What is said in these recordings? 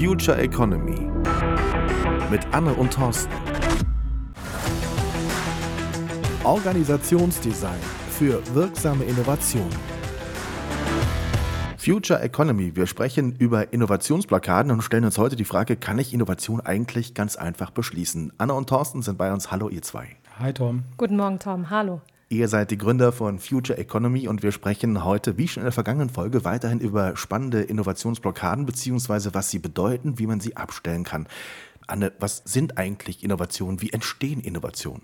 Future Economy mit Anne und Thorsten. Organisationsdesign für wirksame Innovation. Future Economy. Wir sprechen über Innovationsblockaden und stellen uns heute die Frage, kann ich Innovation eigentlich ganz einfach beschließen? Anne und Thorsten sind bei uns. Hallo, ihr zwei. Hi, Tom. Guten Morgen, Tom. Hallo. Ihr seid die Gründer von Future Economy und wir sprechen heute, wie schon in der vergangenen Folge, weiterhin über spannende Innovationsblockaden bzw. was sie bedeuten, wie man sie abstellen kann. Anne, was sind eigentlich Innovationen? Wie entstehen Innovationen?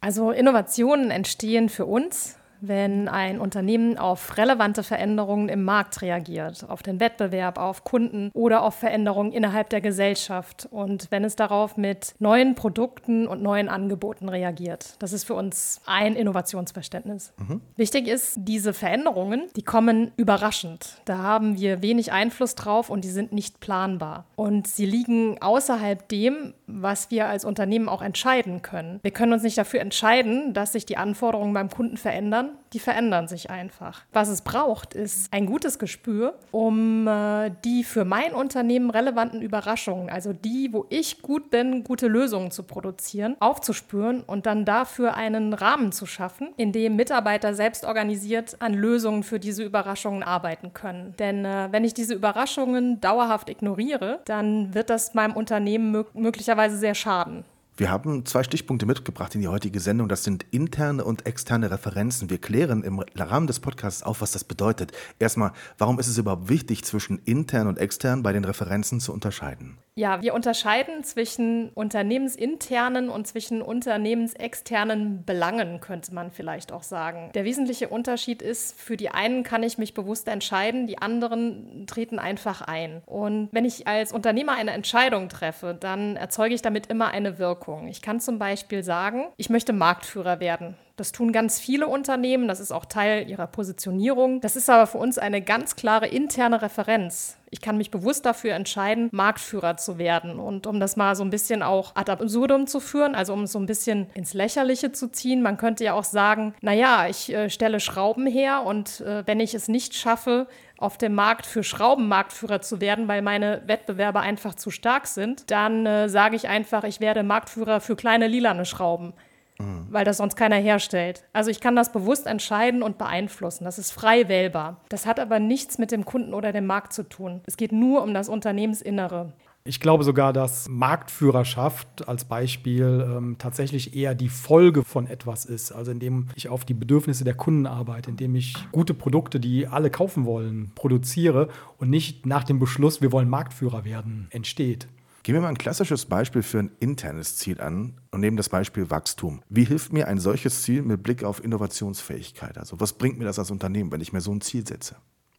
Also Innovationen entstehen für uns wenn ein Unternehmen auf relevante Veränderungen im Markt reagiert, auf den Wettbewerb, auf Kunden oder auf Veränderungen innerhalb der Gesellschaft und wenn es darauf mit neuen Produkten und neuen Angeboten reagiert. Das ist für uns ein Innovationsverständnis. Mhm. Wichtig ist, diese Veränderungen, die kommen überraschend. Da haben wir wenig Einfluss drauf und die sind nicht planbar. Und sie liegen außerhalb dem, was wir als Unternehmen auch entscheiden können. Wir können uns nicht dafür entscheiden, dass sich die Anforderungen beim Kunden verändern die verändern sich einfach. Was es braucht, ist ein gutes Gespür, um äh, die für mein Unternehmen relevanten Überraschungen, also die, wo ich gut bin, gute Lösungen zu produzieren, aufzuspüren und dann dafür einen Rahmen zu schaffen, in dem Mitarbeiter selbst organisiert an Lösungen für diese Überraschungen arbeiten können. Denn äh, wenn ich diese Überraschungen dauerhaft ignoriere, dann wird das meinem Unternehmen möglicherweise sehr schaden. Wir haben zwei Stichpunkte mitgebracht in die heutige Sendung. Das sind interne und externe Referenzen. Wir klären im Rahmen des Podcasts auf, was das bedeutet. Erstmal, warum ist es überhaupt wichtig, zwischen intern und extern bei den Referenzen zu unterscheiden? Ja, wir unterscheiden zwischen unternehmensinternen und zwischen unternehmensexternen Belangen, könnte man vielleicht auch sagen. Der wesentliche Unterschied ist, für die einen kann ich mich bewusst entscheiden, die anderen treten einfach ein. Und wenn ich als Unternehmer eine Entscheidung treffe, dann erzeuge ich damit immer eine Wirkung. Ich kann zum Beispiel sagen, ich möchte Marktführer werden. Das tun ganz viele Unternehmen, das ist auch Teil ihrer Positionierung. Das ist aber für uns eine ganz klare interne Referenz. Ich kann mich bewusst dafür entscheiden, Marktführer zu werden. Und um das mal so ein bisschen auch ad absurdum zu führen, also um es so ein bisschen ins Lächerliche zu ziehen, man könnte ja auch sagen, naja, ich äh, stelle Schrauben her und äh, wenn ich es nicht schaffe, auf dem Markt für Schrauben Marktführer zu werden, weil meine Wettbewerber einfach zu stark sind, dann äh, sage ich einfach, ich werde Marktführer für kleine lilane Schrauben mhm. weil das sonst keiner herstellt. Also ich kann das bewusst entscheiden und beeinflussen. Das ist frei wählbar. Das hat aber nichts mit dem Kunden oder dem Markt zu tun. Es geht nur um das Unternehmensinnere. Ich glaube sogar, dass Marktführerschaft als Beispiel ähm, tatsächlich eher die Folge von etwas ist. Also indem ich auf die Bedürfnisse der Kunden arbeite, indem ich gute Produkte, die alle kaufen wollen, produziere und nicht nach dem Beschluss, wir wollen Marktführer werden, entsteht. Gehen wir mal ein klassisches Beispiel für ein internes Ziel an und nehmen das Beispiel Wachstum. Wie hilft mir ein solches Ziel mit Blick auf Innovationsfähigkeit? Also was bringt mir das als Unternehmen, wenn ich mir so ein Ziel setze?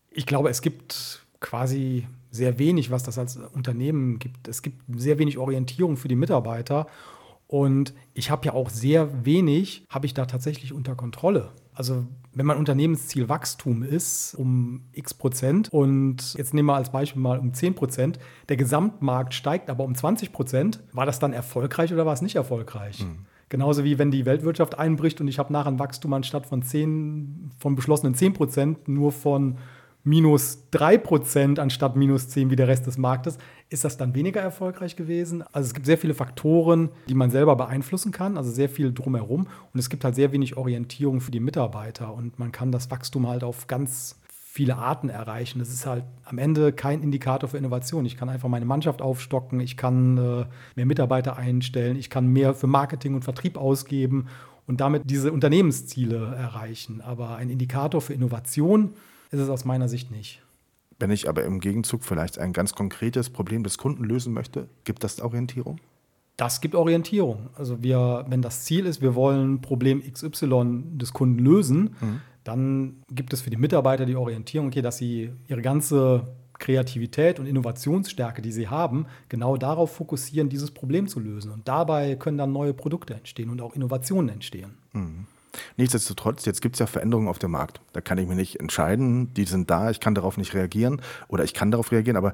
Ich glaube, es gibt quasi sehr wenig, was das als Unternehmen gibt. Es gibt sehr wenig Orientierung für die Mitarbeiter und ich habe ja auch sehr wenig, habe ich da tatsächlich unter Kontrolle. Also wenn mein Unternehmensziel Wachstum ist um x Prozent und jetzt nehmen wir als Beispiel mal um 10 Prozent, der Gesamtmarkt steigt aber um 20 Prozent, war das dann erfolgreich oder war es nicht erfolgreich? Mhm. Genauso wie wenn die Weltwirtschaft einbricht und ich habe nachher ein Wachstum anstatt von 10, von beschlossenen 10 Prozent nur von minus 3% anstatt minus 10 wie der Rest des Marktes, ist das dann weniger erfolgreich gewesen? Also es gibt sehr viele Faktoren, die man selber beeinflussen kann, also sehr viel drumherum und es gibt halt sehr wenig Orientierung für die Mitarbeiter und man kann das Wachstum halt auf ganz viele Arten erreichen. Das ist halt am Ende kein Indikator für Innovation. Ich kann einfach meine Mannschaft aufstocken, ich kann äh, mehr Mitarbeiter einstellen, ich kann mehr für Marketing und Vertrieb ausgeben und damit diese Unternehmensziele erreichen. Aber ein Indikator für Innovation ist es aus meiner Sicht nicht. Wenn ich aber im Gegenzug vielleicht ein ganz konkretes Problem des Kunden lösen möchte, gibt das Orientierung? Das gibt Orientierung. Also wir, wenn das Ziel ist, wir wollen Problem XY des Kunden lösen, mhm. dann gibt es für die Mitarbeiter die Orientierung, okay, dass sie ihre ganze Kreativität und Innovationsstärke, die sie haben, genau darauf fokussieren, dieses Problem zu lösen. Und dabei können dann neue Produkte entstehen und auch Innovationen entstehen. Mhm. Nichtsdestotrotz, jetzt gibt es ja Veränderungen auf dem Markt. Da kann ich mir nicht entscheiden, die sind da, ich kann darauf nicht reagieren oder ich kann darauf reagieren, aber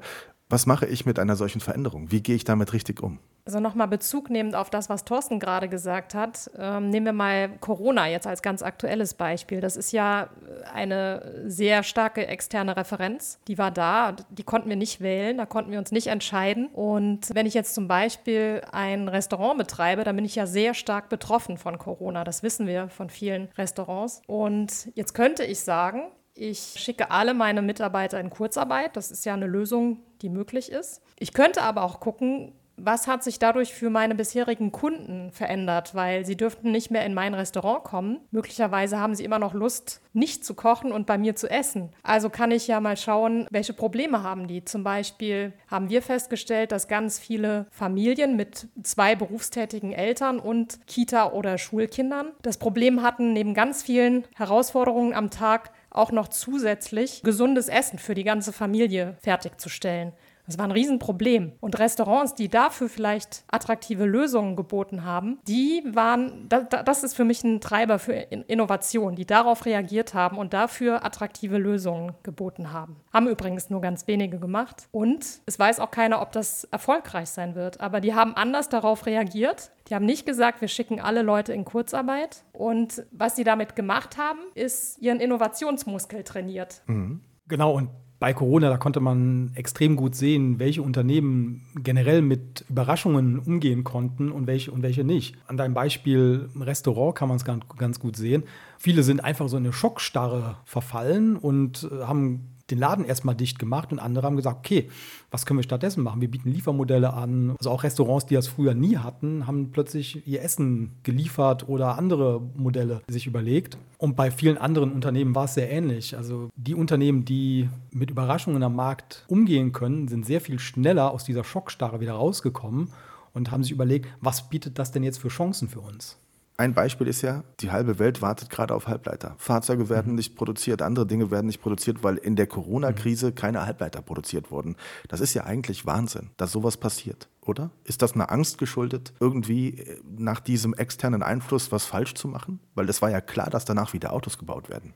Was mache ich mit einer solchen Veränderung? Wie gehe ich damit richtig um? Also nochmal Bezug nehmend auf das, was Thorsten gerade gesagt hat, ähm, nehmen wir mal Corona jetzt als ganz aktuelles Beispiel. Das ist ja eine sehr starke externe Referenz. Die war da, die konnten wir nicht wählen, da konnten wir uns nicht entscheiden. Und wenn ich jetzt zum Beispiel ein Restaurant betreibe, dann bin ich ja sehr stark betroffen von Corona. Das wissen wir von vielen Restaurants. Und jetzt könnte ich sagen, ich schicke alle meine Mitarbeiter in Kurzarbeit. Das ist ja eine Lösung, die möglich ist. Ich könnte aber auch gucken, was hat sich dadurch für meine bisherigen Kunden verändert? Weil sie dürften nicht mehr in mein Restaurant kommen. Möglicherweise haben sie immer noch Lust, nicht zu kochen und bei mir zu essen. Also kann ich ja mal schauen, welche Probleme haben die. Zum Beispiel haben wir festgestellt, dass ganz viele Familien mit zwei berufstätigen Eltern und Kita- oder Schulkindern das Problem hatten, neben ganz vielen Herausforderungen am Tag auch noch zusätzlich gesundes Essen für die ganze Familie fertigzustemmen. Das war ein Riesenproblem. Und Restaurants, die dafür vielleicht attraktive Lösungen geboten haben, die waren, das ist für mich ein Treiber für Innovation, die darauf reagiert haben und dafür attraktive Lösungen geboten haben. Haben übrigens nur ganz wenige gemacht. Und es weiß auch keiner, ob das erfolgreich sein wird. Aber die haben anders darauf reagiert. Die haben nicht gesagt, wir schicken alle Leute in Kurzarbeit. Und was sie damit gemacht haben, ist ihren Innovationsmuskel trainiert. Mhm. Genau, und bei Corona, da konnte man extrem gut sehen, welche Unternehmen generell mit Überraschungen umgehen konnten und welche und welche nicht. An deinem Beispiel Restaurant kann man es ganz, ganz gut sehen. Viele sind einfach so in eine Schockstarre verfallen und äh, haben den Laden erstmal dicht gemacht und andere haben gesagt, okay, was können wir stattdessen machen? Wir bieten Liefermodelle an. Also auch Restaurants, die das früher nie hatten, haben plötzlich ihr Essen geliefert oder andere Modelle sich überlegt. Und bei vielen anderen Unternehmen war es sehr ähnlich. Also die Unternehmen, die mit Überraschungen am Markt umgehen können, sind sehr viel schneller aus dieser Schockstarre wieder rausgekommen und haben sich überlegt, was bietet das denn jetzt für Chancen für uns? Ein Beispiel ist ja, die halbe Welt wartet gerade auf Halbleiter. Fahrzeuge werden mhm. nicht produziert, andere Dinge werden nicht produziert, weil in der Corona-Krise mhm. keine Halbleiter produziert wurden. Das ist ja eigentlich Wahnsinn, dass sowas passiert, oder? Ist das eine Angst geschuldet, irgendwie äh, nach diesem externen Einfluss was falsch zu machen? Weil es war ja klar, dass danach wieder Autos gebaut werden.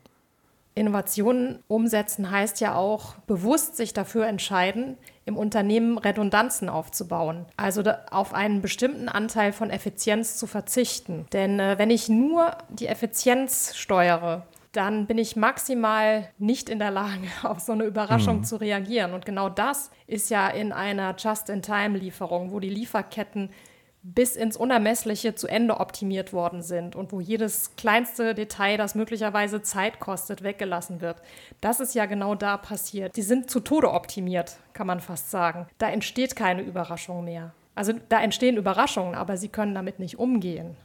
Innovationen umsetzen heißt ja auch bewusst sich dafür entscheiden, im Unternehmen Redundanzen aufzubauen. Also auf einen bestimmten Anteil von Effizienz zu verzichten. Denn äh, wenn ich nur die Effizienz steuere, dann bin ich maximal nicht in der Lage, auf so eine Überraschung mhm. zu reagieren. Und genau das ist ja in einer Just-in-Time-Lieferung, wo die Lieferketten bis ins Unermessliche zu Ende optimiert worden sind und wo jedes kleinste Detail, das möglicherweise Zeit kostet, weggelassen wird. Das ist ja genau da passiert. Die sind zu Tode optimiert, kann man fast sagen. Da entsteht keine Überraschung mehr. Also da entstehen Überraschungen, aber sie können damit nicht umgehen.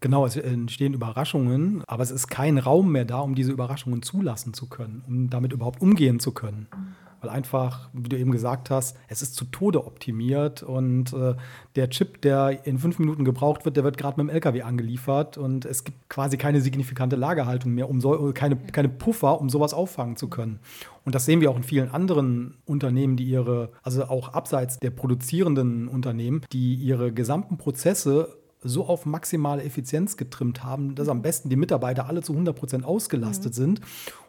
Genau, es entstehen Überraschungen, aber es ist kein Raum mehr da, um diese Überraschungen zulassen zu können, um damit überhaupt umgehen zu können. Mhm weil einfach, wie du eben gesagt hast, es ist zu Tode optimiert und äh, der Chip, der in fünf Minuten gebraucht wird, der wird gerade mit dem LKW angeliefert und es gibt quasi keine signifikante Lagerhaltung mehr, um so, keine, keine Puffer, um sowas auffangen zu können. Und das sehen wir auch in vielen anderen Unternehmen, die ihre, also auch abseits der produzierenden Unternehmen, die ihre gesamten Prozesse so auf maximale Effizienz getrimmt haben, dass am besten die Mitarbeiter alle zu 100 Prozent ausgelastet mhm. sind.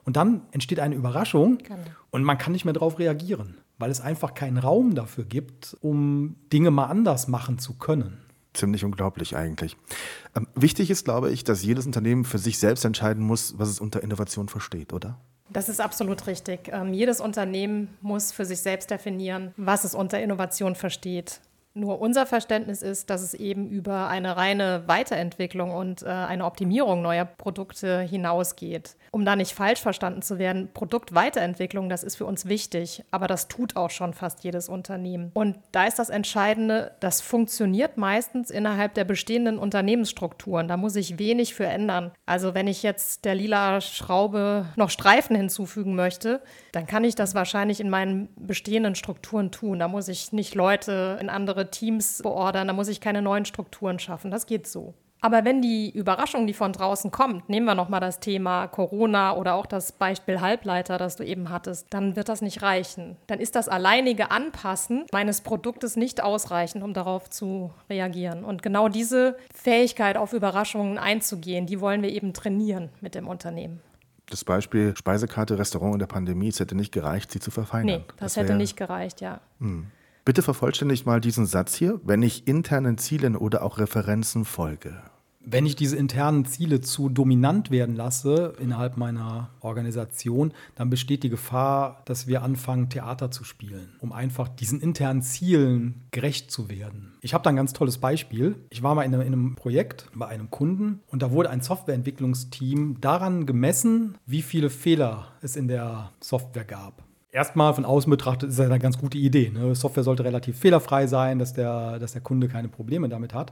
Und dann entsteht eine Überraschung genau. und man kann nicht mehr darauf reagieren, weil es einfach keinen Raum dafür gibt, um Dinge mal anders machen zu können. Ziemlich unglaublich eigentlich. Ähm, wichtig ist, glaube ich, dass jedes Unternehmen für sich selbst entscheiden muss, was es unter Innovation versteht, oder? Das ist absolut richtig. Ähm, jedes Unternehmen muss für sich selbst definieren, was es unter Innovation versteht. Nur unser Verständnis ist, dass es eben über eine reine Weiterentwicklung und äh, eine Optimierung neuer Produkte hinausgeht. Um da nicht falsch verstanden zu werden, Produktweiterentwicklung, das ist für uns wichtig, aber das tut auch schon fast jedes Unternehmen. Und da ist das Entscheidende, das funktioniert meistens innerhalb der bestehenden Unternehmensstrukturen. Da muss ich wenig für ändern. Also wenn ich jetzt der lila Schraube noch Streifen hinzufügen möchte, dann kann ich das wahrscheinlich in meinen bestehenden Strukturen tun. Da muss ich nicht Leute in andere Teams beordern, da muss ich keine neuen Strukturen schaffen. Das geht so. Aber wenn die Überraschung, die von draußen kommt, nehmen wir nochmal das Thema Corona oder auch das Beispiel Halbleiter, das du eben hattest, dann wird das nicht reichen. Dann ist das alleinige Anpassen meines Produktes nicht ausreichend, um darauf zu reagieren. Und genau diese Fähigkeit, auf Überraschungen einzugehen, die wollen wir eben trainieren mit dem Unternehmen. Das Beispiel Speisekarte, Restaurant in der Pandemie, es hätte nicht gereicht, sie zu verfeinern. Nee, das, das hätte nicht gereicht, ja. Hm. Bitte vervollständigt mal diesen Satz hier, wenn ich internen Zielen oder auch Referenzen folge wenn ich diese internen Ziele zu dominant werden lasse innerhalb meiner Organisation, dann besteht die Gefahr, dass wir anfangen, Theater zu spielen, um einfach diesen internen Zielen gerecht zu werden. Ich habe da ein ganz tolles Beispiel. Ich war mal in einem, in einem Projekt bei einem Kunden und da wurde ein Softwareentwicklungsteam daran gemessen, wie viele Fehler es in der Software gab erstmal von außen betrachtet ist das eine ganz gute Idee. Ne? Software sollte relativ fehlerfrei sein, dass der, dass der Kunde keine Probleme damit hat.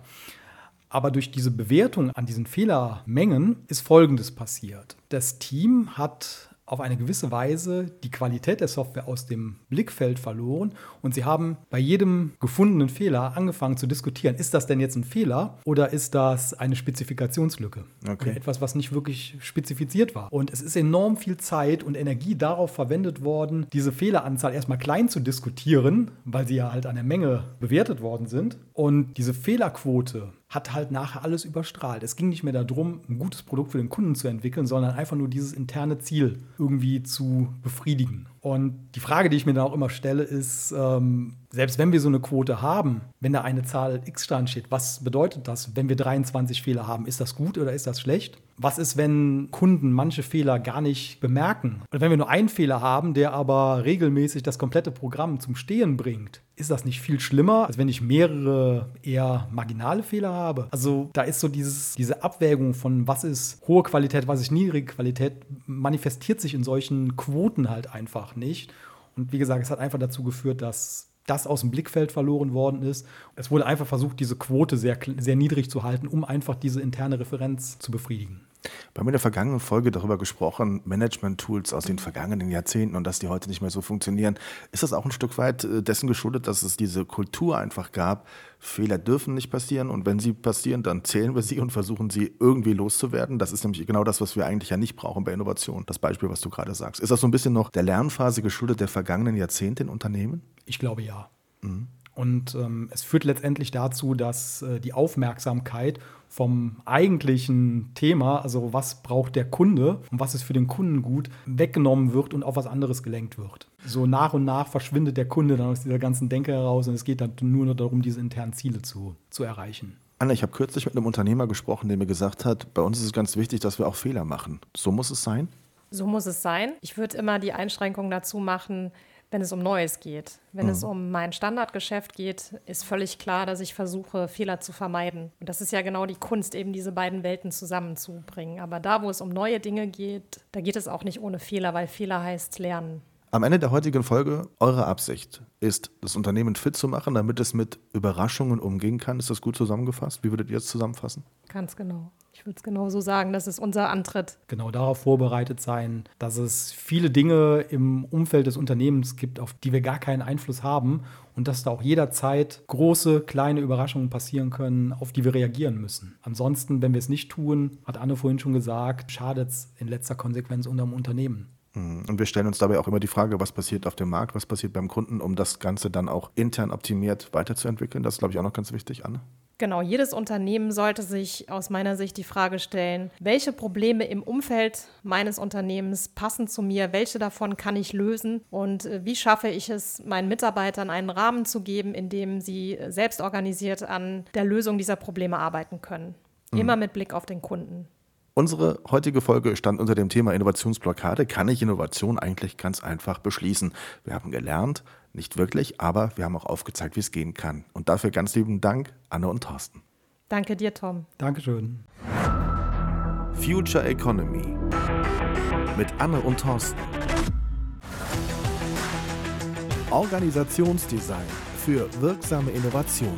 Aber durch diese Bewertung an diesen Fehlermengen ist Folgendes passiert. Das Team hat auf eine gewisse Weise die Qualität der Software aus dem Blickfeld verloren und sie haben bei jedem gefundenen Fehler angefangen zu diskutieren, ist das denn jetzt ein Fehler oder ist das eine Spezifikationslücke? Okay. Oder etwas, was nicht wirklich spezifiziert war. Und es ist enorm viel Zeit und Energie darauf verwendet worden, diese Fehleranzahl erstmal klein zu diskutieren, weil sie ja halt an der Menge bewertet worden sind. Und diese Fehlerquote hat halt nachher alles überstrahlt. Es ging nicht mehr darum, ein gutes Produkt für den Kunden zu entwickeln, sondern einfach nur dieses interne Ziel irgendwie zu befriedigen. Und die Frage, die ich mir dann auch immer stelle, ist, ähm, selbst wenn wir so eine Quote haben, wenn da eine Zahl X dran steht, was bedeutet das, wenn wir 23 Fehler haben? Ist das gut oder ist das schlecht? Was ist, wenn Kunden manche Fehler gar nicht bemerken? Und wenn wir nur einen Fehler haben, der aber regelmäßig das komplette Programm zum Stehen bringt, ist das nicht viel schlimmer, als wenn ich mehrere eher marginale Fehler habe? Also da ist so dieses, diese Abwägung von was ist hohe Qualität, was ist niedrige Qualität, manifestiert sich in solchen Quoten halt einfach nicht. Und wie gesagt, es hat einfach dazu geführt, dass das aus dem Blickfeld verloren worden ist. Es wurde einfach versucht, diese Quote sehr, sehr niedrig zu halten, um einfach diese interne Referenz zu befriedigen. Wir haben in der vergangenen Folge darüber gesprochen, Management-Tools aus den vergangenen Jahrzehnten und dass die heute nicht mehr so funktionieren. Ist das auch ein Stück weit äh, dessen geschuldet, dass es diese Kultur einfach gab, Fehler dürfen nicht passieren und wenn sie passieren, dann zählen wir sie und versuchen sie irgendwie loszuwerden? Das ist nämlich genau das, was wir eigentlich ja nicht brauchen bei Innovation. Das Beispiel, was du gerade sagst. Ist das so ein bisschen noch der Lernphase geschuldet der vergangenen Jahrzehnte in Unternehmen? Ich glaube ja. Mhm. Und ähm, es führt letztendlich dazu, dass äh, die Aufmerksamkeit vom eigentlichen Thema, also was braucht der Kunde und was ist für den Kunden gut, weggenommen wird und auf was anderes gelenkt wird. So nach und nach verschwindet der Kunde dann aus dieser ganzen Denke heraus und es geht dann nur noch darum, diese internen Ziele zu, zu erreichen. Anna, ich habe kürzlich mit einem Unternehmer gesprochen, der mir gesagt hat, bei uns ist es ganz wichtig, dass wir auch Fehler machen. So muss es sein? So muss es sein. Ich würde immer die Einschränkung dazu machen, wenn es um Neues geht. Wenn mhm. es um mein Standardgeschäft geht, ist völlig klar, dass ich versuche, Fehler zu vermeiden. Und das ist ja genau die Kunst, eben diese beiden Welten zusammenzubringen. Aber da, wo es um neue Dinge geht, da geht es auch nicht ohne Fehler, weil Fehler heißt lernen. Am Ende der heutigen Folge, eure Absicht ist, das Unternehmen fit zu machen, damit es mit Überraschungen umgehen kann. Ist das gut zusammengefasst? Wie würdet ihr es zusammenfassen? Ganz genau. Ich würde es genau so sagen, das ist unser Antritt. Genau darauf vorbereitet sein, dass es viele Dinge im Umfeld des Unternehmens gibt, auf die wir gar keinen Einfluss haben und dass da auch jederzeit große, kleine Überraschungen passieren können, auf die wir reagieren müssen. Ansonsten, wenn wir es nicht tun, hat Anne vorhin schon gesagt, schadet es in letzter Konsequenz unserem Unternehmen. Mhm. Und wir stellen uns dabei auch immer die Frage, was passiert auf dem Markt, was passiert beim Kunden, um das Ganze dann auch intern optimiert weiterzuentwickeln. Das ist, glaube ich, auch noch ganz wichtig, Anne. Genau, jedes Unternehmen sollte sich aus meiner Sicht die Frage stellen, welche Probleme im Umfeld meines Unternehmens passen zu mir, welche davon kann ich lösen und äh, wie schaffe ich es, meinen Mitarbeitern einen Rahmen zu geben, in dem sie selbst organisiert an der Lösung dieser Probleme arbeiten können. Mhm. Immer mit Blick auf den Kunden. Unsere heutige Folge stand unter dem Thema Innovationsblockade. Kann ich Innovation eigentlich ganz einfach beschließen? Wir haben gelernt, nicht wirklich, aber wir haben auch aufgezeigt, wie es gehen kann. Und dafür ganz lieben Dank, Anne und Thorsten. Danke dir, Tom. Dankeschön. Future Economy mit Anne und Thorsten. Organisationsdesign für wirksame Innovation.